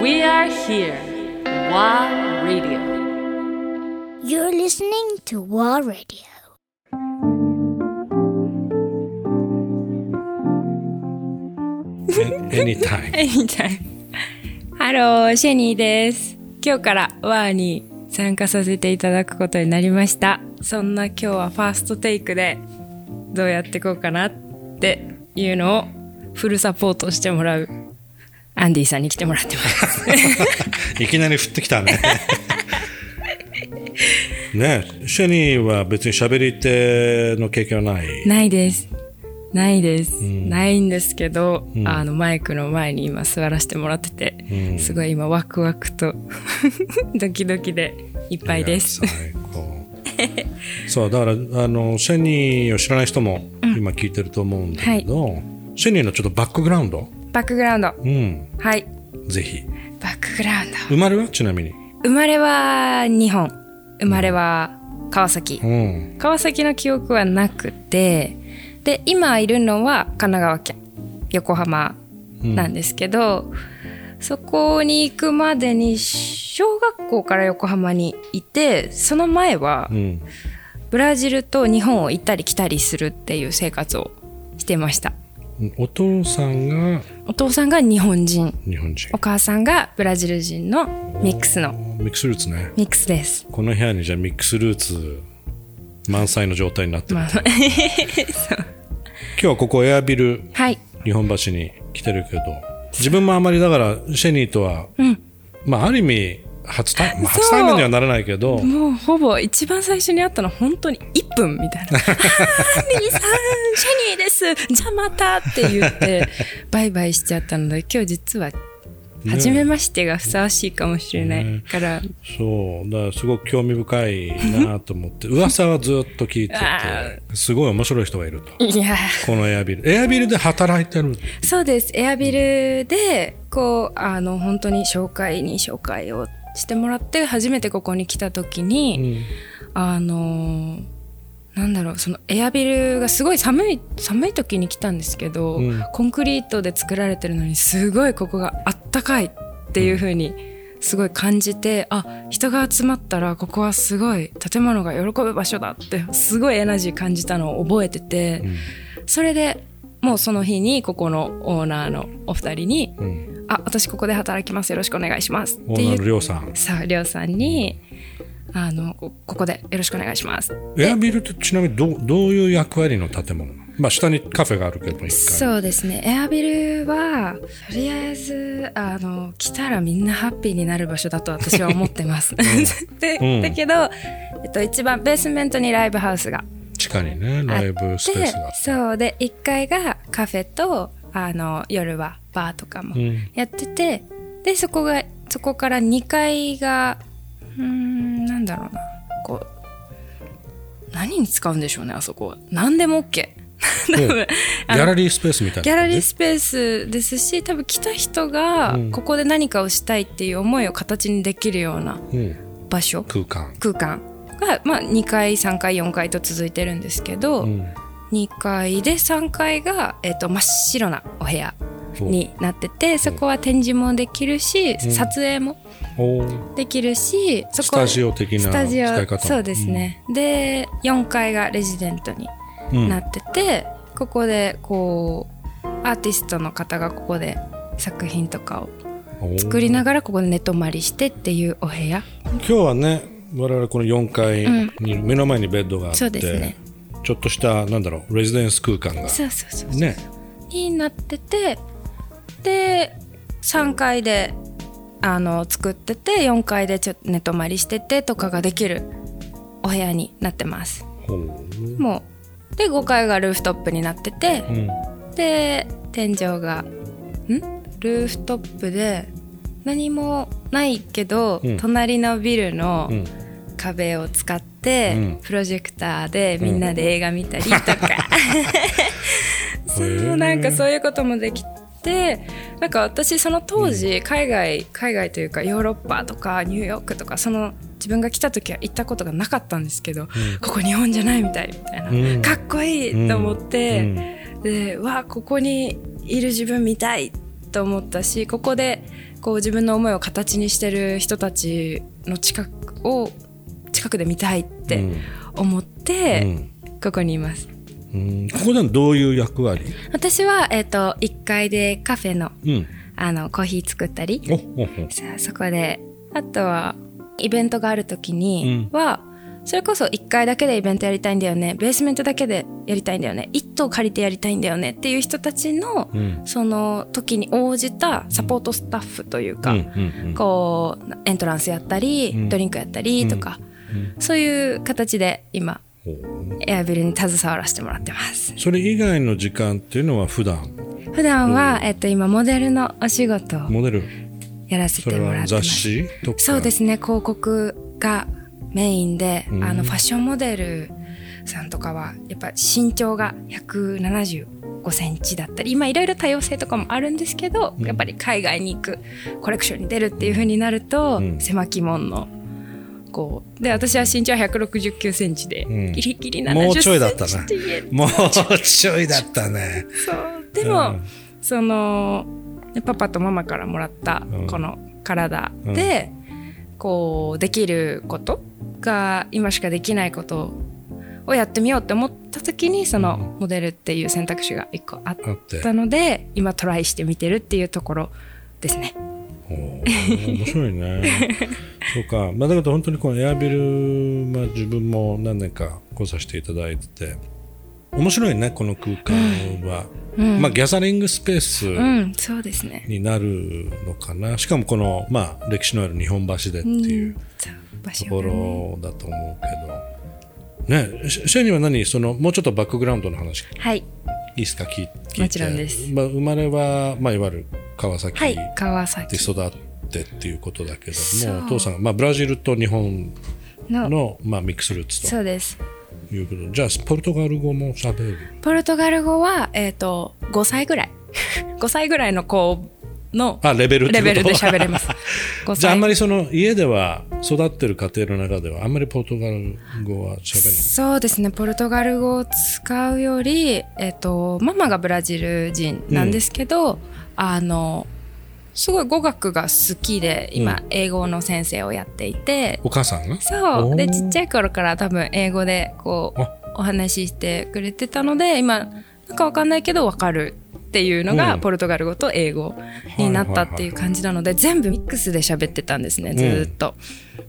We are here. WA Radio. You're listening to WA Radio. Anytime. みたい。ハロー、シェニーです。今日からワーに参加させていただくことになりました。そんな今日はファーストテイクでどうやっていこうかなっていうのをフルサポートしてもらうアンディさんに来てもらってます。いきなり降ってきたね。ねシェニーは別に喋り手の経験はない？ないです。ないです。ないんですけど、あのマイクの前に今座らせてもらってて、うんすごい今ワクワクと ドキドキでいっぱいですや。最高。そう、だから、あの、シェニーを知らない人も今聞いてると思うんだけど、シェニーのちょっとバックグラウンド、バックグラウンド。うん、はい。ぜひ。バックグラウンド。生まれは？ちなみに。生まれは日本。生まれは川崎。うん。川崎の記憶はなくて、で、今いるのは神奈川県、横浜なんですけど、そこに行くまでに小学校から横浜にいて、その前はうん。ブラジルと日本を行ったり来たりするっていう生活をしてました。お父さんがお父さんが日本人、日本人お。母さんがブラジル人のミックスのミックスルーツね。ミックスです。この部屋にじゃあミックスルーツ満載の状態になってるまあ と、今日はここエアビルはい。日本橋に来てるけど自分もあまりだからシェニーとは、まあある意味初対,、まあ、初対面にはならないけど。もうほぼ一番最初に会ったの本当に1分みたいな。あー、さん、シェニーです。じゃあまたって言って、バイバイしちゃったので、今日実は、初めましてがふさわしいかもしれないから、そう。だからすごく興味深いなと思って。噂はずっと聞いててあすごい面白い人がいると。いや。このエアビル。エアビルで働いてるそうです。エアビルで、こう、あの、本当に紹介に紹介をしてもらって、初めてここに来た時に、あのなんだろうそのエアビルがすごい寒い寒い時に来たんですけど、うん。コンクリートで作られてるのにすごいここがあったかいっていう風にすごい感じて、あ人が集まったらここはすごい建物が喜ぶ場所だってすごいエナジー感じたのを覚えてて、それでもうその日にここのオーナーのお二人に「うん。あ私ここで働きます。よろしくお願いします」って言っオーナーのりょうさん。さあ、りょうさんに、あの、こここでよろしくお願いします。エアビルってちなみにどうどういう役割の建物まあ下にカフェがあるけどそうですね。エアビルは、とりあえず、あの、来たらみんなハッピーになる場所だと私は思ってます。で、うん。だけど、えっと、一番ベースメントにライブハウスが地下にねライブスペースがあって。そう。で1階がカフェとあの夜はバーとかもうん。やってて、でそこがそこから2階がうーんなんだろうな。こう何に使うんでしょうねあそこは。何でも OK 多分ギャラリースペースみたいなギャラリーススペースですし多分来た人がうん。ここで何かをしたいっていう思いを形にできるようなうん、場所？空間、空間が、まあ、2階3階4階と続いてるんですけど、うん、2階で3階が、えっと真っ白なお部屋になっててそこは展示もできるし、撮影もできるしそこスタジオ的なスタジオ使い方そうですね、で4階がレジデントにうん。なってて、ここでこうアーティストの方がここで作品とかを作りながらここで寝泊まりしてっていうお部屋。今日はね我々この4階に目の前にベッドがあって、そうですね。ちょっとしたなんだろうレジデンス空間がそうそうそうね。になっててで3階であの作ってて4階でちょっと寝泊まりしててとかができるお部屋になってます。ほう。もうで5階がルーフトップになっててうん。で天井がん？ルーフトップで何もないけど、うん。隣のビルのうん。壁を使って、うん。プロジェクターでみんなで映画見たりとか、そうなんかそういうこともできてなんか私その当時海外、海外というかヨーロッパとかニューヨークとかその自分が来た時は行ったことがなかったんですけど、ここ日本じゃないみたいみたいな、うん。かっこいいと思って、うん。でわあここにいる自分見たいと思ったしここでこう自分の思いを形にしてる人たちの近くを近くで見たいって思って、うん。ここにいます。うん。ここではどういう役割？私は、えっと1階でカフェのうん。あのコーヒー作ったり。おおお。さあそこであとはイベントがある時には、それこそ1階だけでイベントやりたいんだよね。ベースメントだけでやりたいんだよね。1棟借りてやりたいんだよねっていう人たちの、うん。その時に応じたサポートスタッフというか、うんうんうん。こうエントランスやったり、ん。ドリンクやったりとか、そういう形で今エアビルに携わらせてもらってます。それ以外の時間っていうのは普段？普段は、えっと、今モデルのお仕事をモデル。やらせてもらってます。雑誌とか？そうですね。広告がメインで、うん。あのファッションモデルさんとかはやっぱ身長が175センチだったり今いろいろ多様性とかもあるんですけど、やっぱり海外に行くコレクションに出るっていう風になると、うん。狭き門のこうで私は身長169センチで、うん。ギリギリ70もうちょいだったなセンチって言えもうちょいだったね。そう。でも、うん。そのパパとママからもらったうん。この体で、こうできることが今しかできないことをやってみようって思った時にそのモデルっていう選択肢が一個あったので今トライしてみてるっていうところですね。おー面白いね。そうか、まあ、だけど本当にこのエアビル、まあ、自分も何年か来させていただいてて面白いねこの空間は、まあ、ギャザリングスペースうん、そうですね。になるのかな、しかもこの、まあ、歴史のある日本橋でっていう。そう。場所ところだと思うけど、ね、シシェニーは何そのもうちょっとバックグラウンドの話。はい、いいですか？聞いて。もちろんです。まあ、生まれは、まあ、いわゆる川崎はいで、育ってっていうことだけどそう。もお父さんが、まあ、ブラジルと日本のの、まあ、ミックスルーツと。そうです。いうことじゃあポルトガル語も喋る？ポルトガル語は、えっ、と、5歳ぐらい。5歳ぐらいの子のあレベルレベルで喋れます。5歳じゃああんまりその家では育ってる家庭の中ではあんまりポルトガル語は喋るそうですね、ポルトガル語を使うより、えっ、と、ママがブラジル人なんですけど、あの、すごい語学が好きで、今、英語の先生をやっていて、お母さんが？そう。で、ちっちゃい頃から多分英語でこうあ、お話ししてくれてたので、今、なんかわかんないけどわかるっていうのが、うん。ポルトガル語と英語になったっていう感じなので、全部ミックスで喋ってたんですね、ずーっと。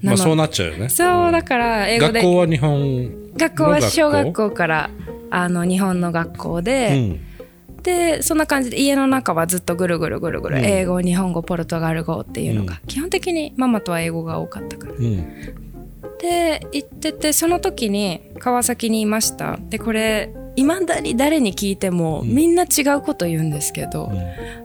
まあ、なのそうなっちゃうよね。そう、だから英語で。学校は日本学校？は小学校から、あの、日本の学校で、うん。でそんな感じで家の中はずっとぐるぐるぐるぐる、うん。英語日本語ポルトガル語っていうのが、基本的にママとは英語が多かったから。うん。で行っててその時に川崎にいました。でこれいまだに誰に聞いてもみんな違うこと言うんですけど、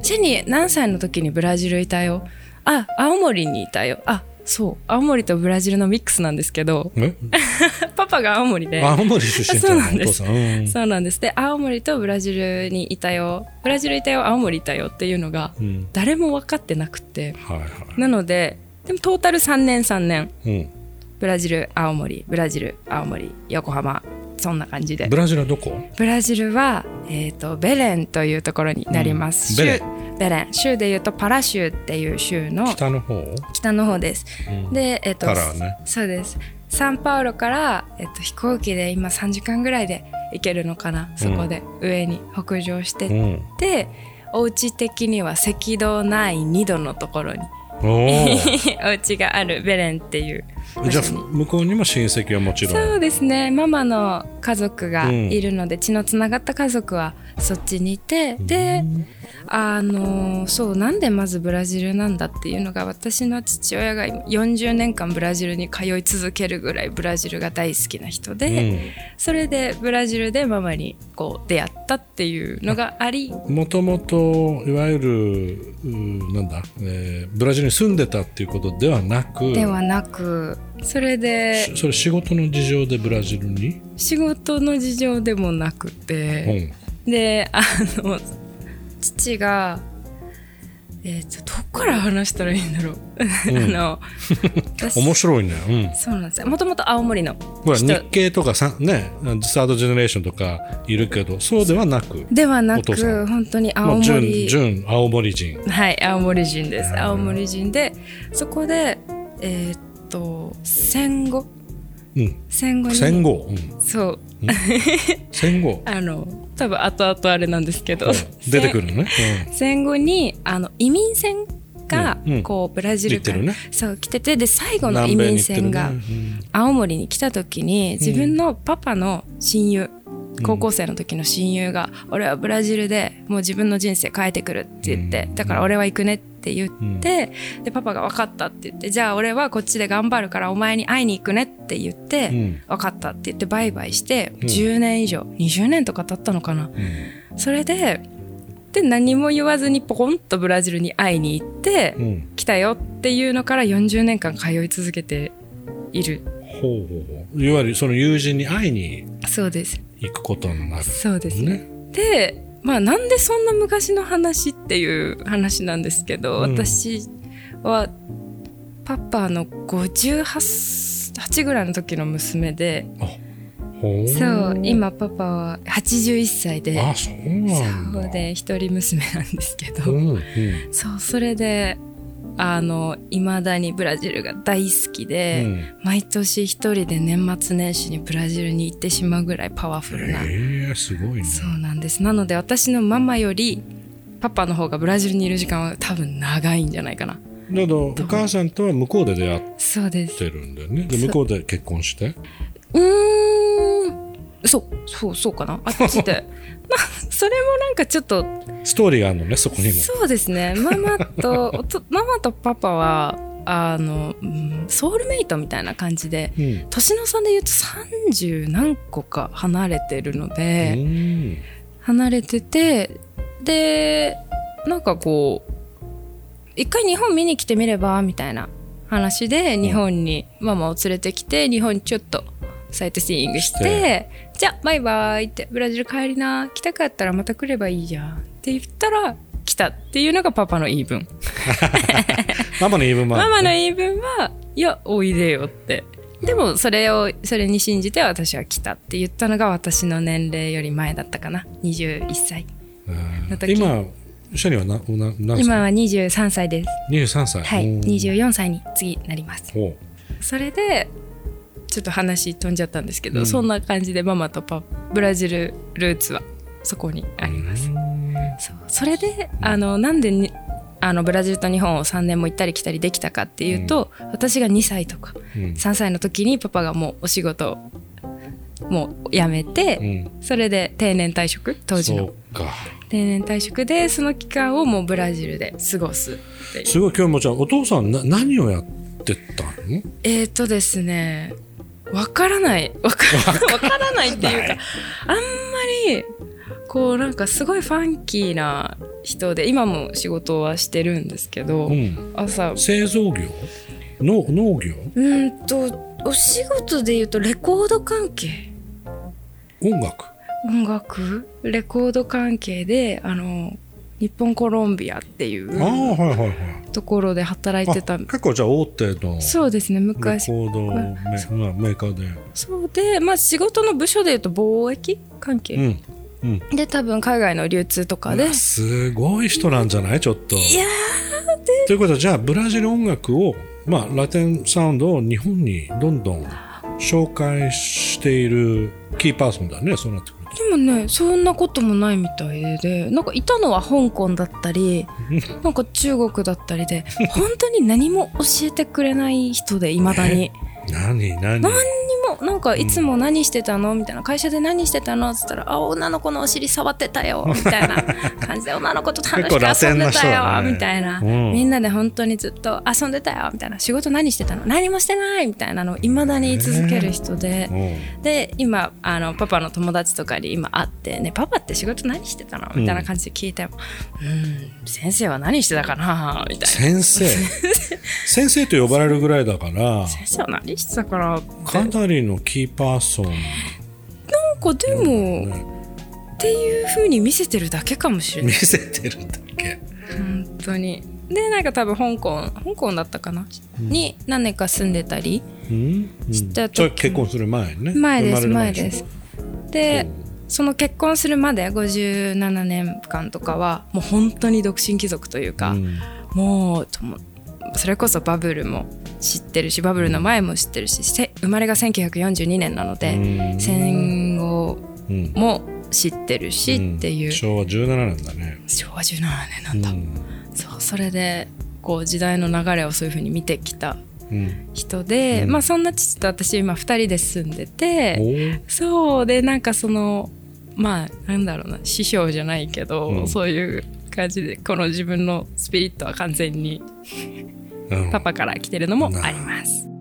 ジェニー何歳の時にブラジルいたよ。あ青森にいたよ。あそう。青森とブラジルのミックスなんですけどえ？パパが青森で。青森出身そうないんです。うん。そうなんです。で青森とブラジルにいたよ。ブラジルいたよ青森いたよっていうのがうん。誰も分かってなくて。はいはなのででもトータル3年3年。い、うん、ブラジル青森ブラジル青森横浜そんな感じで。ブラジルはどこ？ブラジルは、えー、とベレンというところになります、うん。ベレン。州ベレン。州でいうとパラ州っていう州の北の方？北の方です、うん。でえっ、とパラね。そうです。サンパウロから、えっと飛行機で今3時間ぐらいで行けるのかな？そこで上に北上してっうん。て、お家的には赤道ない2度のところに。お家があるベレンっていう場じゃあ向こうにも親戚はもちろん。そうですね。ママの家族がいるので、血のつながった家族はそっちにいて、であのそうなんでまずブラジルなんだっていうのが私の父親が今40年間ブラジルに通い続けるぐらいブラジルが大好きな人で、それでブラジルでママにこう出会ったっていうのがあり。もともといわゆるなんだ、えーブラジルに住んでたっていうことではなくではなくそれでしそれ仕事の事情でブラジルに、仕事の事情でもなくて。うんであの父がえー、とどっから話したらいいんだろう、あの 私面白いね。うん。そうなんですよ。もともと青森のほら人。日系とかさねサードジェネレーションとかいるけどそうではなくではなく本当にま青森、純青森人。はい青森人です。青森人でそこでえーっと戦後？うん。戦後に戦後、うん、そう戦後？あの多分後々あれなんですけど、うん。出てくるのね、戦後にあの移民船がうん。うん。こうブラジルから、ね。そう来ててで最後うん、の移民船が青森に来た時に自分のパパの親友、高校生の時の親友が「俺はブラジルでもう自分の人生変えてくる」って言って、うん。だから俺は行くねって言って、でパパが分かったって言ってじゃあ俺はこっちで頑張るからお前に会いに行くねって言って、うん。分かったって言ってバイバイしてうん。10年以上20年とか経ったのかな、うん。それでで何も言わずにポコンとブラジルに会いに行って、うん。来たよっていうのから40年間通い続けている。ほうほうほう。いわゆるその友人に会いにそうです行くことになるそうですね。ねでまあなんでそんな昔の話っていう話なんですけど、うん。私はパパの58ぐらいの時の娘でそう今パパは81歳でそうで一人娘なんですけど、うんうん。そうそれであの未だにブラジルが大好きで、うん。毎年一人で年末年始にブラジルに行ってしまうぐらいパワフルな、ええすごいね。そうなんです。なので私のママよりパパの方がブラジルにいる時間は多分長いんじゃないかな。だお母さんとは向こうで出会ってるんだよね。で向こうで結婚して？うーんそうそうそうかな。あっちで まあそれもなんかちょっと。ストーリーがあるのねそこにも。そうですね。ママと ママとパパはあの、うんソウルメイトみたいな感じでうん。年の差で言うと30何個か離れてるので、うん。離れててでなんかこう一回日本見に来てみればみたいな話で日本にママを連れてきて日本にちょっとサイトシーイングしてじゃあバイバイってブラジル帰りな来たかったらまた来ればいいじゃんって言ったら来たっていうのがパパの言い分。ママの言い分もあるママの言い分はいやおいでよって。でもそれをそれに信じて私は来たって言ったのが私の年齢より前だったかな。21歳うんの時。今シャニはなな何歳？今は23歳です。23歳。はいうん24歳に次なります。ほそれでちょっと話飛んじゃったんですけど、うん。そんな感じでママとパブラジルルーツはそこにあうります、うんそう。それであのなんでにあのブラジルと日本を3年も行ったり来たりできたかっていうと、私が2歳とかうん。3歳の時にパパがもうお仕事をもう辞めて、うん。それで定年退職当時の。定年退職でその期間をもうブラジルで過ごすすごい今日もちゃんお父さんな何をやってたの？えーとですね、わからない。わからわからないっていうか、あんまり、こうなんかすごいファンキーな人で、今も仕事はしてるんですけど、うん。朝、製造業？の農業？うーんと、お仕事で言うとレコード関係。音楽？音楽？レコード関係で、あの、日本コロンビアっていうはいはいはいところで働いてたあ。結構じゃあ大手のレそうですね、コ昔。ードメ,、まあ、メーカーでそうで、まあ仕事の部署で言うと貿易関係。うんうんで多分海外の流通とかで、すごい人なんじゃない？ちょっといやということはじゃあブラジル音楽をまあラテンサウンドを日本にどんどん紹介しているキーパーソンだねそうなってくるとでもねそんなこともないみたいで。なんかいたのは香港だったりなんか中国だったりで 本当に何も教えてくれない人でいまだに。何？何？何なんかいつも何してたの？みたいな。会社で何してたの？っつったら「あ女の子のお尻触ってたよ」みたいな感じで女の子と楽しく遊んでたよ、だねみたいな、うん。みんなで本当にずっと遊んでたよ。みたいな。仕事何してたの？何もしてないみたいなのをいまだに言い続ける人で。うん。で今あのパパの友達とかに今会って「ねパパって仕事何してたの?」みたいな感じで聞いても「うん先生は何してたかな?」みたいな。先生。先生と呼ばれるぐらいだから「先生は何してたかな?」って。かなりのキーパーソン。なんかでも、ね。っていう風に見せてるだけかもしれない。見せてるだけ。本当に。でなんか多分香港香港だったかな、に何年か住んでたりうん？うん。した時それ結婚する前ね。前です前です。でその結婚するまで57年間とかはもう本当に独身貴族というか、うん。もうそれこそバブルも知ってるしバブルの前も知ってるしせ生まれが1942年なので、うん。戦後うんも知ってるしうんっていう、昭和17年だね。昭和17年なんだ、うん。そうそれでこう時代の流れをそういうふうに見てきたうん。人で、うん。まあそんな父と私今2人で住んでて、そうでなんかそのまあなんだろうな師匠じゃないけど、うん。そういう感じでこの自分のスピリットは完全にうんパパから来てるのもあります。